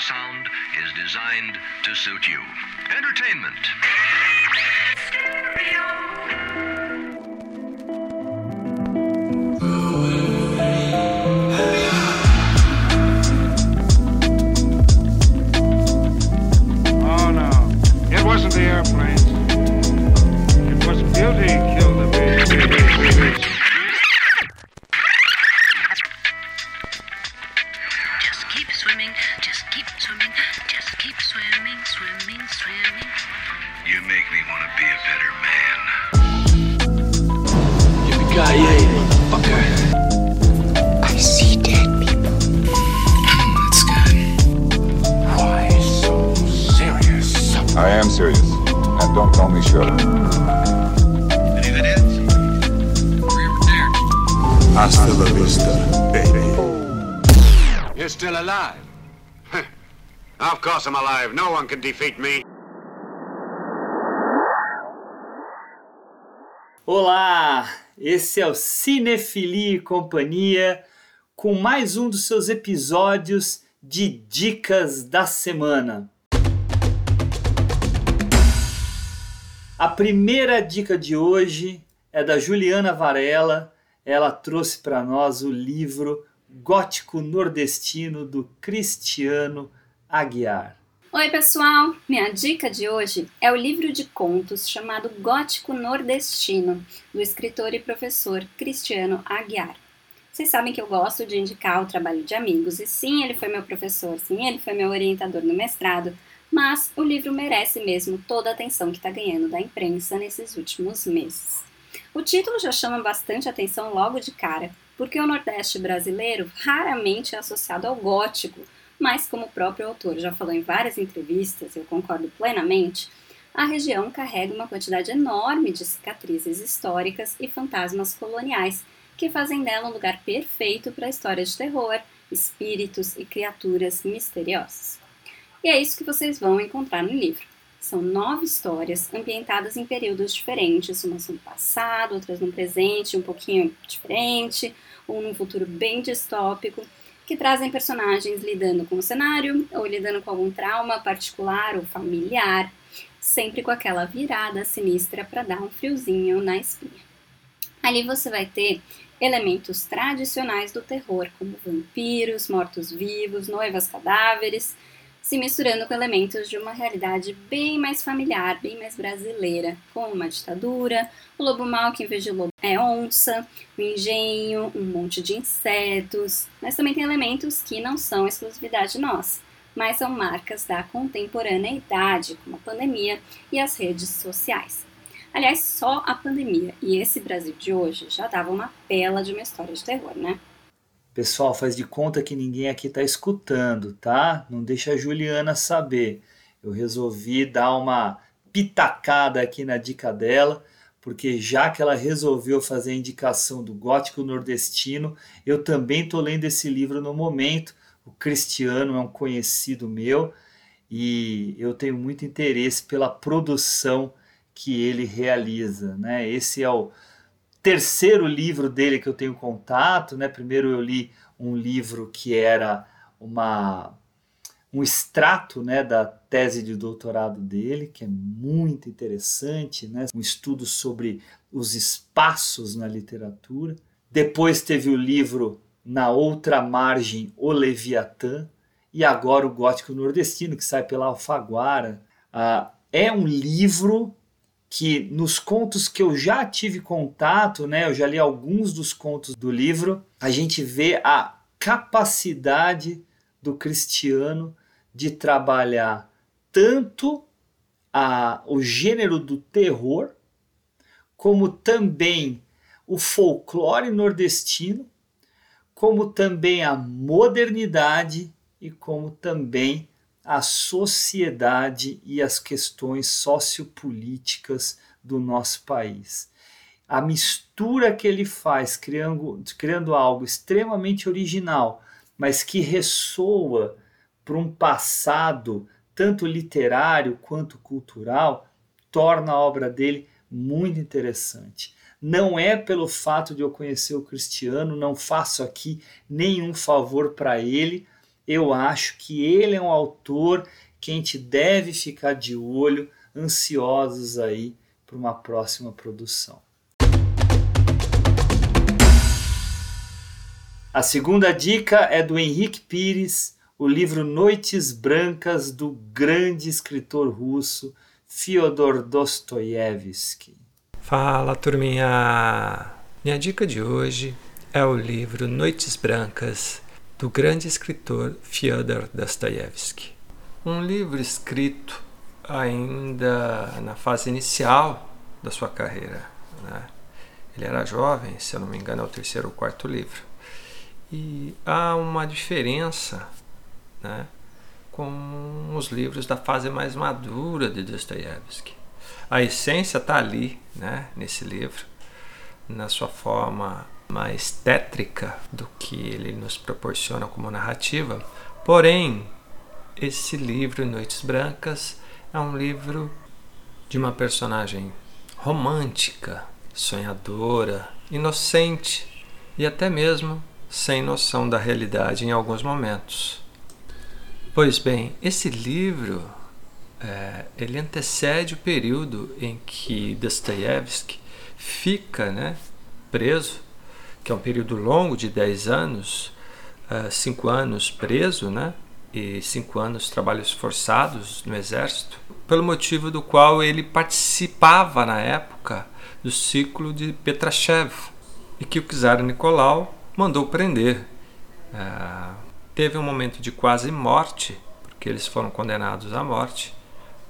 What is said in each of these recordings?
sound is designed to suit you. Entertainment. Oh swimming, just keep swimming, swimming, swimming. You make me want to be a better man. Yippee-ki-yay, motherfucker. I see dead people. Mm, that's good. Why so serious? I am serious. And don't call me Shirley. And if it is, we're there. Hasta la vista, baby. You're still alive. Of course I'm alive. No one can defeat me. Olá, esse é o Cinefilia e Companhia com mais um dos seus episódios de Dicas da Semana. A primeira dica de hoje é da Juliana Varela. Ela trouxe para nós o livro Gótico Nordestino do Cristiano Aguiar. Oi, pessoal! Minha dica de hoje é o livro de contos chamado Gótico Nordestino, do escritor e professor Cristiano Aguiar. Vocês sabem que eu gosto de indicar o trabalho de amigos, e sim, ele foi meu professor, sim, ele foi meu orientador no mestrado, mas o livro merece mesmo toda a atenção que está ganhando da imprensa nesses últimos meses. O título já chama bastante atenção logo de cara, porque o Nordeste brasileiro raramente é associado ao gótico, mas como o próprio autor já falou em várias entrevistas, eu concordo plenamente, a região carrega uma quantidade enorme de cicatrizes históricas e fantasmas coloniais que fazem dela um lugar perfeito para histórias de terror, espíritos e criaturas misteriosas. E é isso que vocês vão encontrar no livro. São nove histórias ambientadas em períodos diferentes, umas no passado, outras no presente, um pouquinho diferente, ou num futuro bem distópico, que trazem personagens lidando com o cenário ou lidando com algum trauma particular ou familiar, sempre com aquela virada sinistra para dar um friozinho na espinha. Ali você vai ter elementos tradicionais do terror, como vampiros, mortos-vivos, noivas cadáveres, se misturando com elementos de uma realidade bem mais familiar, bem mais brasileira, como uma ditadura, o lobo mau que em vez de lobo é onça, o engenho, um monte de insetos, mas também tem elementos que não são exclusividade nossa, mas são marcas da contemporaneidade, como a pandemia e as redes sociais. Aliás, só a pandemia e esse Brasil de hoje já dava uma pela de uma história de terror, né? Pessoal, faz de conta que ninguém aqui está escutando, tá? Não deixa a Juliana saber. Eu resolvi dar uma pitacada aqui na dica dela, porque já que ela resolveu fazer a indicação do gótico nordestino, eu também estou lendo esse livro no momento. O Cristiano é um conhecido meu e eu tenho muito interesse pela produção que ele realiza, né? Esse é o terceiro livro dele que eu tenho contato, né? Primeiro eu li um livro que era uma um extrato, né, da tese de doutorado dele, que é muito interessante, né? Um estudo sobre os espaços na literatura. Depois teve o livro Na Outra Margem, O Leviatã, e agora o Gótico Nordestino, que sai pela Alfaguara. Ah, é um livro que nos contos que eu já tive contato, né, eu já li alguns dos contos do livro, a gente vê a capacidade do cristiano de trabalhar tanto a, o gênero do terror, como também o folclore nordestino, como também a modernidade e como também a sociedade e as questões sociopolíticas do nosso país. A mistura que ele faz, criando, criando algo extremamente original, mas que ressoa para um passado tanto literário quanto cultural, torna a obra dele muito interessante. Não é pelo fato de eu conhecer o Cristiano, não faço aqui nenhum favor para ele, eu acho que ele é um autor que a gente deve ficar de olho, ansiosos aí para uma próxima produção. A segunda dica é do Henrique Pires, o livro Noites Brancas do grande escritor russo Fyodor Dostoiévski. Fala, turminha! Minha dica de hoje é o livro Noites Brancas do grande escritor Fyodor Dostoiévski. Um livro escrito ainda na fase inicial da sua carreira. Né? Ele era jovem, se eu não me engano, é o terceiro ou quarto livro. E há uma diferença né, com os livros da fase mais madura de Dostoiévski. A essência está ali, né, nesse livro, na sua forma mais tétrica do que ele nos proporciona como narrativa. Porém, esse livro, Noites Brancas, é um livro de uma personagem romântica, sonhadora, inocente e até mesmo sem noção da realidade em alguns momentos. Pois bem, esse livro é, ele antecede o período em que Dostoiévski fica né, preso, que é um período longo de 10 anos, 5 uh, anos preso, né, e 5 anos trabalhos forçados no exército, pelo motivo do qual ele participava na época do ciclo de Petrachev, e que o czar Nicolau mandou prender. É, teve um momento de quase morte, porque eles foram condenados à morte,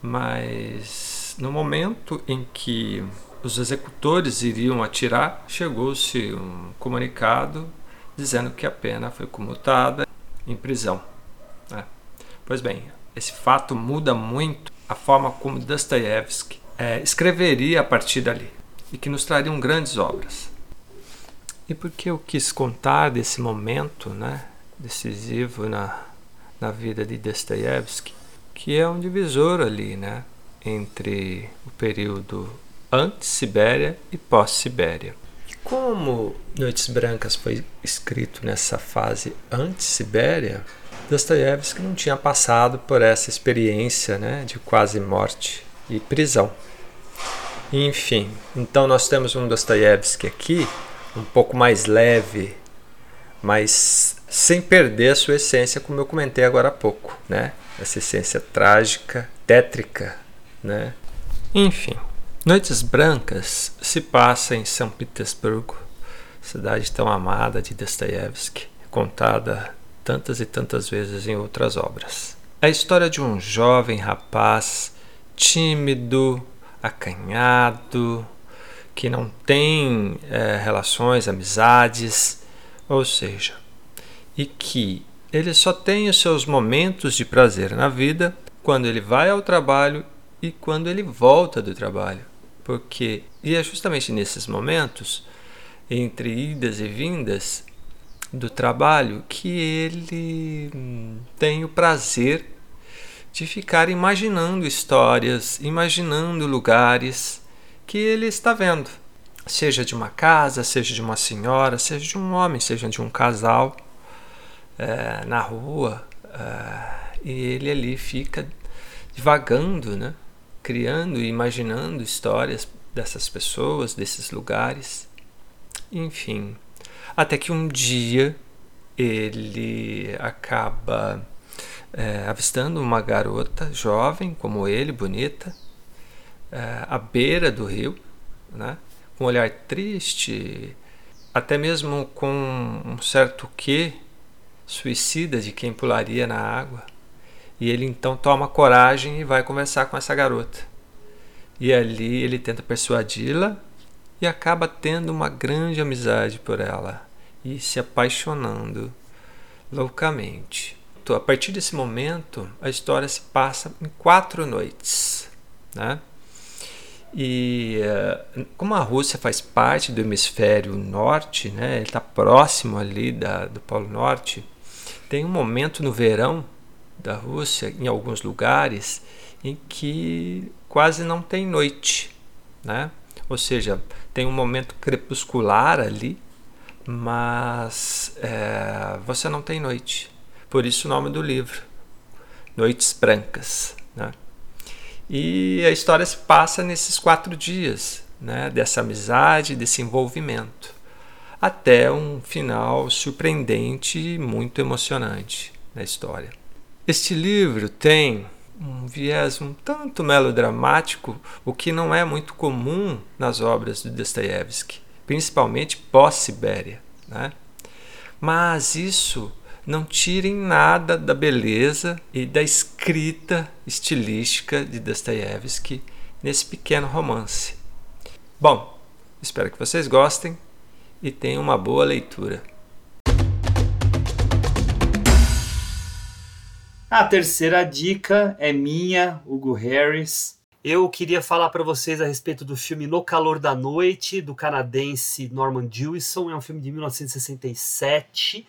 mas no momento em que os executores iriam atirar, chegou-se um comunicado dizendo que a pena foi comutada em prisão. Né? Pois bem, esse fato muda muito a forma como Dostoiévski é, escreveria a partir dali e que nos trariam grandes obras. E por que eu quis contar desse momento né, decisivo na, na vida de Dostoiévski, que é um divisor ali né, entre o período antes-Sibéria e pós-Sibéria. E como Noites Brancas foi escrito nessa fase antes-Sibéria, Dostoiévski não tinha passado por essa experiência né, de quase morte e prisão. Enfim, então nós temos um Dostoiévski aqui um pouco mais leve, mas sem perder a sua essência, como eu comentei agora há pouco, né? Essa essência trágica, tétrica, né? Enfim, Noites Brancas se passa em São Petersburgo, cidade tão amada de Dostoiévski, contada tantas e tantas vezes em outras obras. É a história de um jovem rapaz tímido, acanhado, que não tem é, relações, amizades, ou seja, e que ele só tem os seus momentos de prazer na vida quando ele vai ao trabalho e quando ele volta do trabalho. Porque e é justamente nesses momentos, entre idas e vindas do trabalho, que ele hum, tem o prazer de ficar imaginando histórias, imaginando lugares, que ele está vendo, seja de uma casa, seja de uma senhora, seja de um homem, seja de um casal é, na rua, é, e ele ali fica divagando, né? Criando e imaginando histórias dessas pessoas, desses lugares, enfim, até que um dia ele acaba é, avistando uma garota jovem como ele, bonita, é, à beira do rio, né? com um olhar triste, até mesmo com um certo quê suicida de quem pularia na água. E ele então toma coragem e vai conversar com essa garota. E ali ele tenta persuadi-la e acaba tendo uma grande amizade por ela e se apaixonando loucamente. Então, a partir desse momento, a história se passa em quatro noites. Né? E uh, como a Rússia faz parte do hemisfério norte, né, ele está próximo ali da, do Polo Norte, tem um momento no verão da Rússia, em alguns lugares, em que quase não tem noite. Né? Ou seja, tem um momento crepuscular ali, mas é, você não tem noite. por isso o nome do livro, Noites Brancas. Né? E a história se passa nesses quatro dias, né? dessa amizade, desse envolvimento, até um final surpreendente e muito emocionante na história. Este livro tem um viés um tanto melodramático, o que não é muito comum nas obras de Dostoiévski, principalmente pós-Sibéria. Né? Mas isso não tira em nada da beleza e da escrita estilística de Dostoiévski nesse pequeno romance. Bom, espero que vocês gostem e tenham uma boa leitura. A terceira dica é minha, Hugo Harris. Eu queria falar para vocês a respeito do filme No Calor da Noite, do canadense Norman Jewison. É um filme de 1967,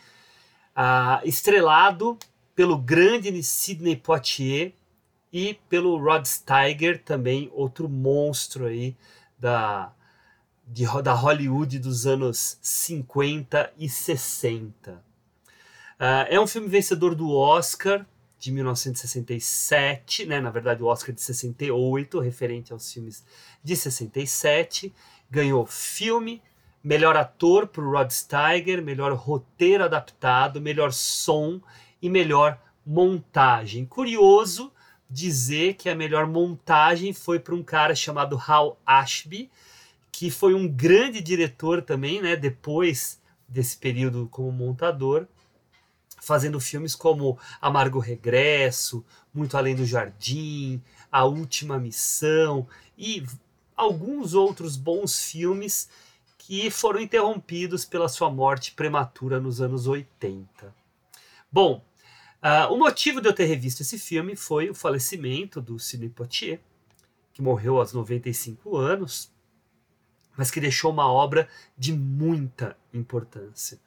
uh, estrelado pelo grande Sidney Poitier e pelo Rod Steiger, também outro monstro aí da, de, da Hollywood dos anos 50 e 60. Uh, ah, é um filme vencedor do Oscar de 1967, né? na verdade o Oscar de 68, referente aos filmes de 67. Ganhou filme, melhor ator para o Rod Steiger, melhor roteiro adaptado, melhor som e melhor montagem. Curioso dizer que a melhor montagem foi para um cara chamado Hal Ashby, que foi um grande diretor também, né? depois desse período como montador fazendo filmes como Amargo Regresso, Muito Além do Jardim, A Última Missão e alguns outros bons filmes que foram interrompidos pela sua morte prematura nos anos 80. Bom, uh, o motivo de eu ter revisto esse filme foi o falecimento do Sidney Poitier, que morreu aos 95 anos, mas que deixou uma obra de muita importância.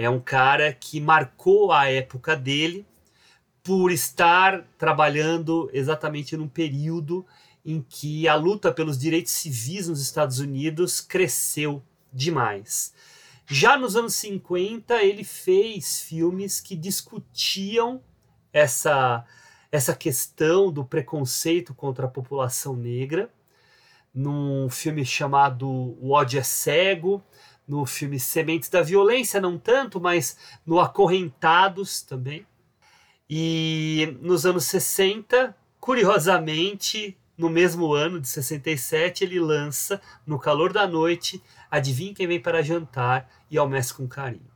É um cara que marcou a época dele por estar trabalhando exatamente num período em que a luta pelos direitos civis nos Estados Unidos cresceu demais. Já nos anos 50, ele fez filmes que discutiam essa, essa questão do preconceito contra a população negra, num filme chamado O ódio é cego, no filme Sementes da Violência, não tanto, mas no Acorrentados também. E nos anos 60, curiosamente, no mesmo ano de 67, ele lança No Calor da Noite, Adivinha Quem Vem para Jantar e Almoce com Carinho.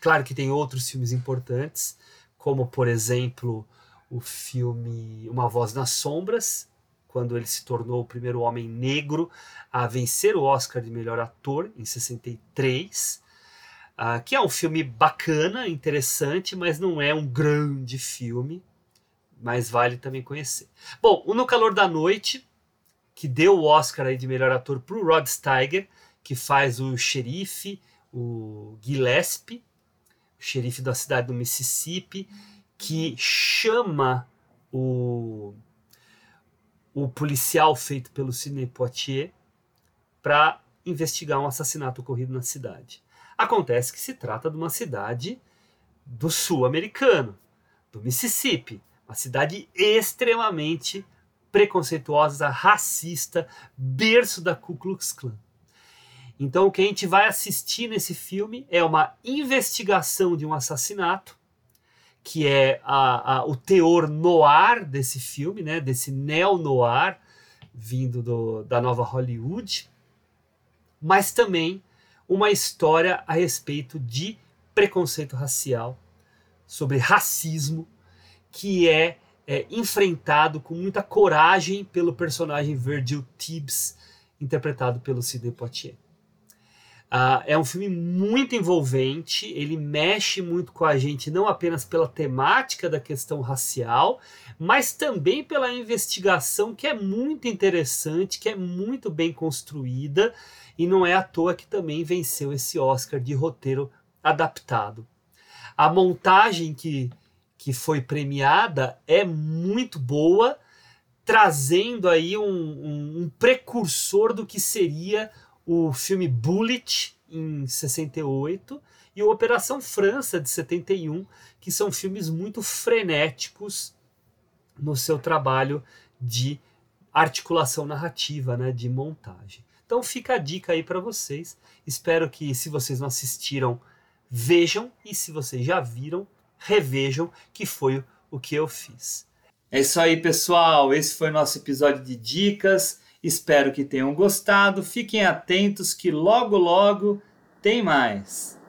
Claro que tem outros filmes importantes, como, por exemplo, o filme Uma Voz nas Sombras, quando ele se tornou o primeiro homem negro a vencer o Oscar de melhor ator em 63. Uh, ah, que é um filme bacana, interessante, mas não é um grande filme, mas vale também conhecer. Bom, o No Calor da Noite, que deu o Oscar aí de melhor ator para o Rod Steiger, que faz o xerife, o Gillespie, o xerife da cidade do Mississippi, que chama o o policial feito pelo Sidney Poitier para investigar um assassinato ocorrido na cidade. Acontece que se trata de uma cidade do sul americano, do Mississippi, uma cidade extremamente preconceituosa, racista, berço da Ku Klux Klan. Então, o que a gente vai assistir nesse filme é uma investigação de um assassinato que é a, a, o teor noir desse filme, né, desse neo-noir vindo do, da nova Hollywood, mas também uma história a respeito de preconceito racial, sobre racismo, que é, é enfrentado com muita coragem pelo personagem Virgil Tibbs, interpretado pelo Sidney Poitier. Uh, é um filme muito envolvente, ele mexe muito com a gente, não apenas pela temática da questão racial, mas também pela investigação que é muito interessante, que é muito bem construída, e não é à toa que também venceu esse Oscar de roteiro adaptado. A montagem que, que foi premiada é muito boa, trazendo aí um, um, um precursor do que seria o filme Bullet, em 68, e o Operação França de 71, que são filmes muito frenéticos no seu trabalho de articulação narrativa, né, de montagem. Então fica a dica aí para vocês. Espero que se vocês não assistiram, vejam e se vocês já viram, revejam, que foi o que eu fiz. É isso aí, pessoal. Esse foi o nosso episódio de dicas. Espero que tenham gostado. Fiquem atentos que logo logo tem mais.